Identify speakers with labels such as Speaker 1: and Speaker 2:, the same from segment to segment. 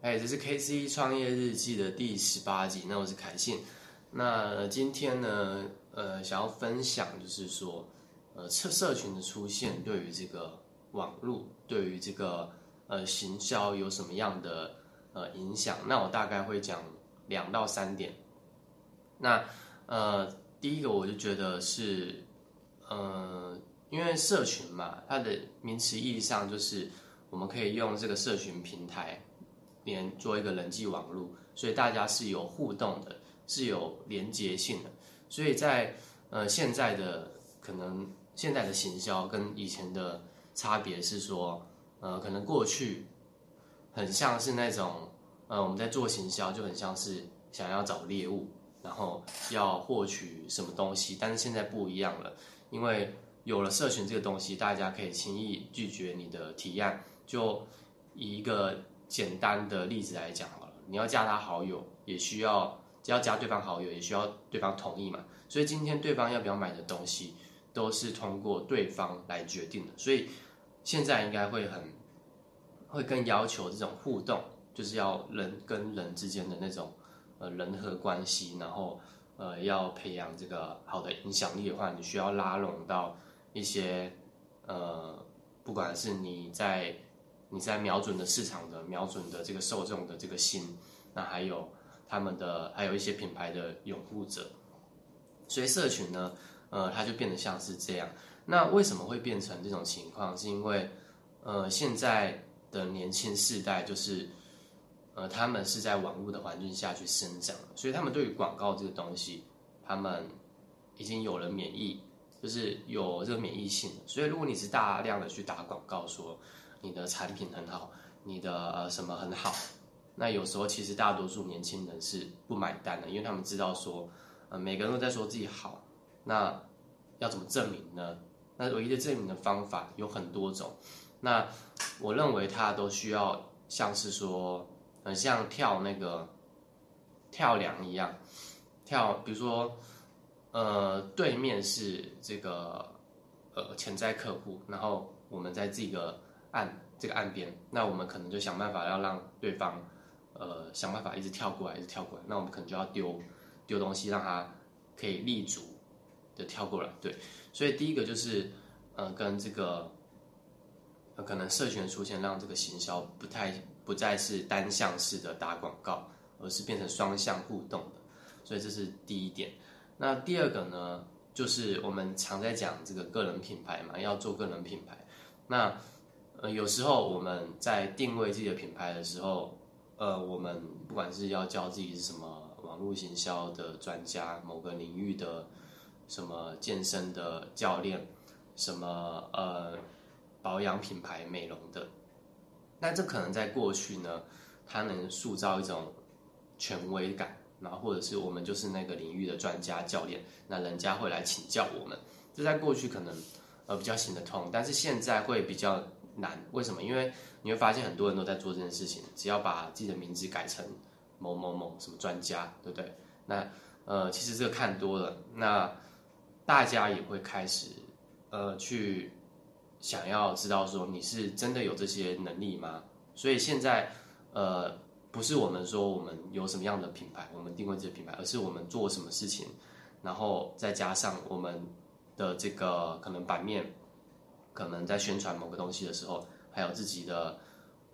Speaker 1: 哎，这是 K C 创业日记的第十八集。那我是凯信。那今天呢，呃，想要分享就是说，呃，社社群的出现对于这个网络，对于这个呃行销有什么样的呃影响？那我大概会讲两到三点。那呃，第一个我就觉得是，呃，因为社群嘛，它的名词意义上就是我们可以用这个社群平台做一个人际网络，所以大家是有互动的，是有连接性的。所以在呃现在的可能现在的行销跟以前的差别是说，呃，可能过去很像是那种呃我们在做行销就很像是想要找猎物。然后要获取什么东西，但是现在不一样了，因为有了社群这个东西，大家可以轻易拒绝你的提案。就以一个简单的例子来讲好了，你要加他好友，也需要要加对方好友，也需要对方同意嘛。所以今天对方要不要买的东西，都是通过对方来决定的。所以现在应该会很会更要求这种互动，就是要人跟人之间的那种。呃，人和关系，然后呃，要培养这个好的影响力的话，你需要拉拢到一些呃，不管是你在你在瞄准的市场的瞄准的这个受众的这个心，那还有他们的还有一些品牌的拥护者，所以社群呢，呃，它就变得像是这样。那为什么会变成这种情况？是因为呃，现在的年轻世代就是。呃，他们是在网络的环境下去生长，所以他们对于广告这个东西，他们已经有了免疫，就是有这个免疫性。所以如果你是大量的去打广告，说你的产品很好，你的呃什么很好，那有时候其实大多数年轻人是不买单的，因为他们知道说，呃每个人都在说自己好，那要怎么证明呢？那唯一的证明的方法有很多种，那我认为他都需要像是说。很像跳那个跳梁一样，跳，比如说，呃，对面是这个呃潜在客户，然后我们在这个岸这个岸边，那我们可能就想办法要让对方呃想办法一直跳过来，一直跳过来，那我们可能就要丢丢东西让他可以立足的跳过来，对，所以第一个就是呃跟这个可能社群出现，让这个行销不太。不再是单向式的打广告，而是变成双向互动的，所以这是第一点。那第二个呢，就是我们常在讲这个个人品牌嘛，要做个人品牌。那呃，有时候我们在定位自己的品牌的时候，呃，我们不管是要叫自己是什么网络行销的专家，某个领域的什么健身的教练，什么呃保养品牌美容的。那这可能在过去呢，它能塑造一种权威感，然后或者是我们就是那个领域的专家教练，那人家会来请教我们。这在过去可能呃比较行得通，但是现在会比较难。为什么？因为你会发现很多人都在做这件事情，只要把自己的名字改成某某某什么专家，对不对？那呃其实这个看多了，那大家也会开始呃去。想要知道说你是真的有这些能力吗？所以现在，呃，不是我们说我们有什么样的品牌，我们定位这个品牌，而是我们做什么事情，然后再加上我们的这个可能版面，可能在宣传某个东西的时候，还有自己的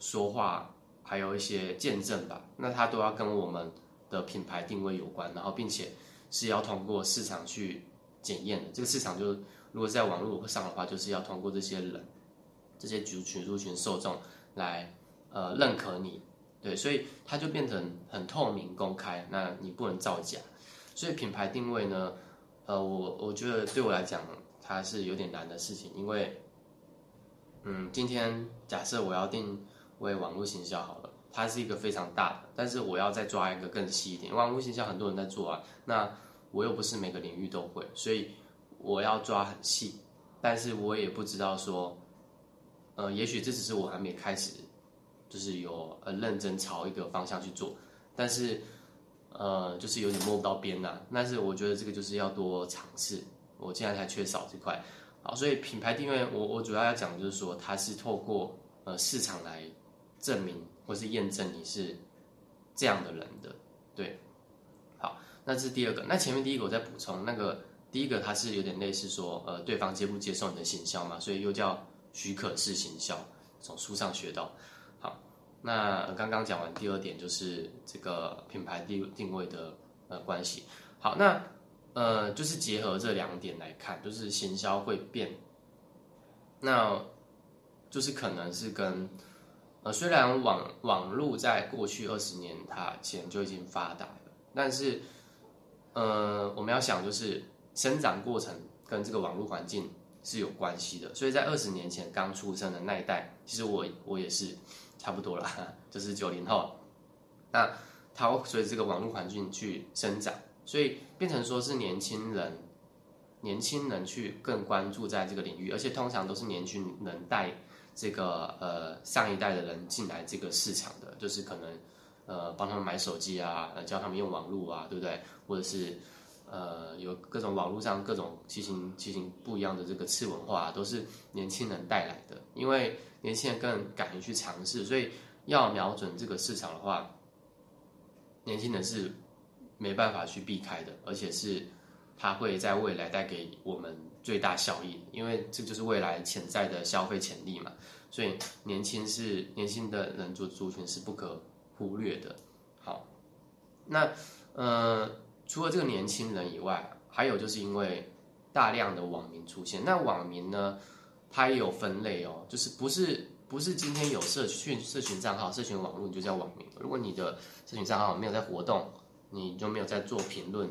Speaker 1: 说话，还有一些见证吧，那它都要跟我们的品牌定位有关，然后并且是要通过市场去检验的，这个市场就。如果在网络上的话，就是要通过这些人、这些族群、族群受众来呃认可你，对，所以它就变成很透明、公开，那你不能造假。所以品牌定位呢，呃，我我觉得对我来讲，它是有点难的事情，因为，嗯，今天假设我要定为网络行销好了，它是一个非常大的，但是我要再抓一个更细一点，网络行销很多人在做啊，那我又不是每个领域都会，所以。我要抓很细，但是我也不知道说，呃，也许这只是我还没开始，就是有呃认真朝一个方向去做，但是呃，就是有点摸不到边呐。但是我觉得这个就是要多尝试，我现在才缺少这块。好，所以品牌定位，我我主要要讲就是说，它是透过呃市场来证明或是验证你是这样的人的。对，好，那这是第二个。那前面第一个我再补充，那个第一个它是有点类似说，呃，对方接不接受你的行销嘛，所以又叫许可式行销，从书上学到。好，那刚刚讲完第二点就是这个品牌定定位的呃关系。好，那呃就是结合这两点来看，就是行销会变，那就是可能是跟。呃，虽然网网络在过去二十年它前就已经发达了，但是，呃，我们要想就是生长过程跟这个网络环境是有关系的。所以在二十年前刚出生的那一代，其实我我也是差不多啦，就是九零后。那它随着这个网络环境去生长，所以变成说是年轻人，年轻人去更关注在这个领域，而且通常都是年轻人带。这个呃上一代的人进来这个市场的，就是可能呃帮他们买手机啊，呃教他们用网络啊，对不对？或者是呃有各种网络上各种奇形奇形不一样的这个次文化，都是年轻人带来的。因为年轻人更敢于去尝试，所以要瞄准这个市场的话，年轻人是没办法去避开的，而且是它会在未来带给我们。最大效益，因为这就是未来潜在的消费潜力嘛，所以年轻是年轻的人族族群是不可忽略的。好，那呃，除了这个年轻人以外，还有就是因为大量的网民出现，那网民呢，它也有分类哦，就是不是不是今天有社群社群账号、社群网络你就叫网民，如果你的社群账号没有在活动，你就没有在做评论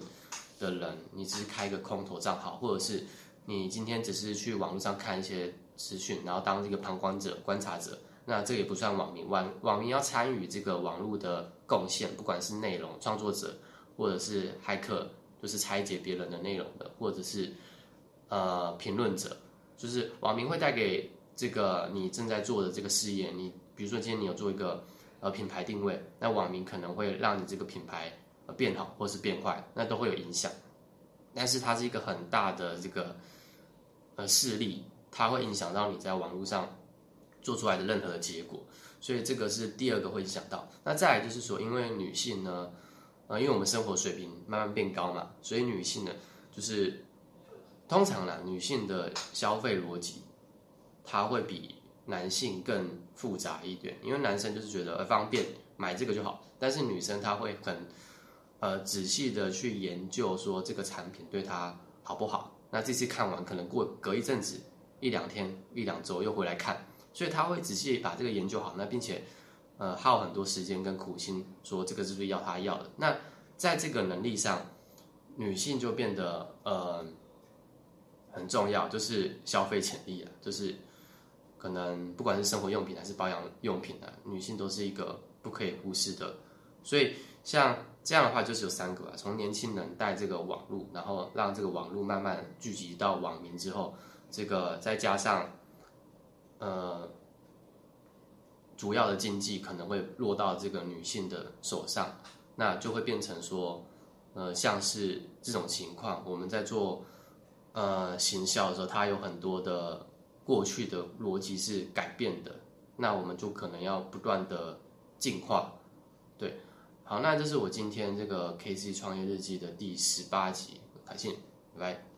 Speaker 1: 的人，你只是开一个空头账号，或者是。你今天只是去网络上看一些资讯，然后当这个旁观者、观察者，那这也不算网民。网网民要参与这个网络的贡献，不管是内容创作者，或者是骇客，就是拆解别人的内容的，或者是呃评论者，就是网民会带给这个你正在做的这个事业。你比如说今天你有做一个呃品牌定位，那网民可能会让你这个品牌变好或是变坏，那都会有影响。但是它是一个很大的这个。呃，势力它会影响到你在网络上做出来的任何的结果，所以这个是第二个会影响到。那再来就是说，因为女性呢，呃，因为我们生活水平慢慢变高嘛，所以女性呢，就是通常呢，女性的消费逻辑，它会比男性更复杂一点。因为男生就是觉得方便买这个就好，但是女生她会很呃仔细的去研究说这个产品对她好不好。那这次看完，可能过隔一阵子，一两天、一两周又回来看，所以他会仔细把这个研究好，那并且，呃，耗很多时间跟苦心，说这个是不是要他要的。那在这个能力上，女性就变得呃很重要，就是消费潜力啊，就是可能不管是生活用品还是保养用品啊，女性都是一个不可以忽视的。所以像。这样的话就是有三个吧，从年轻人带这个网络，然后让这个网络慢慢聚集到网民之后，这个再加上，呃，主要的经济可能会落到这个女性的手上，那就会变成说，呃，像是这种情况，我们在做呃行销的时候，它有很多的过去的逻辑是改变的，那我们就可能要不断的进化，对。好，那这是我今天这个 K C 创业日记的第十八集，感谢，拜拜。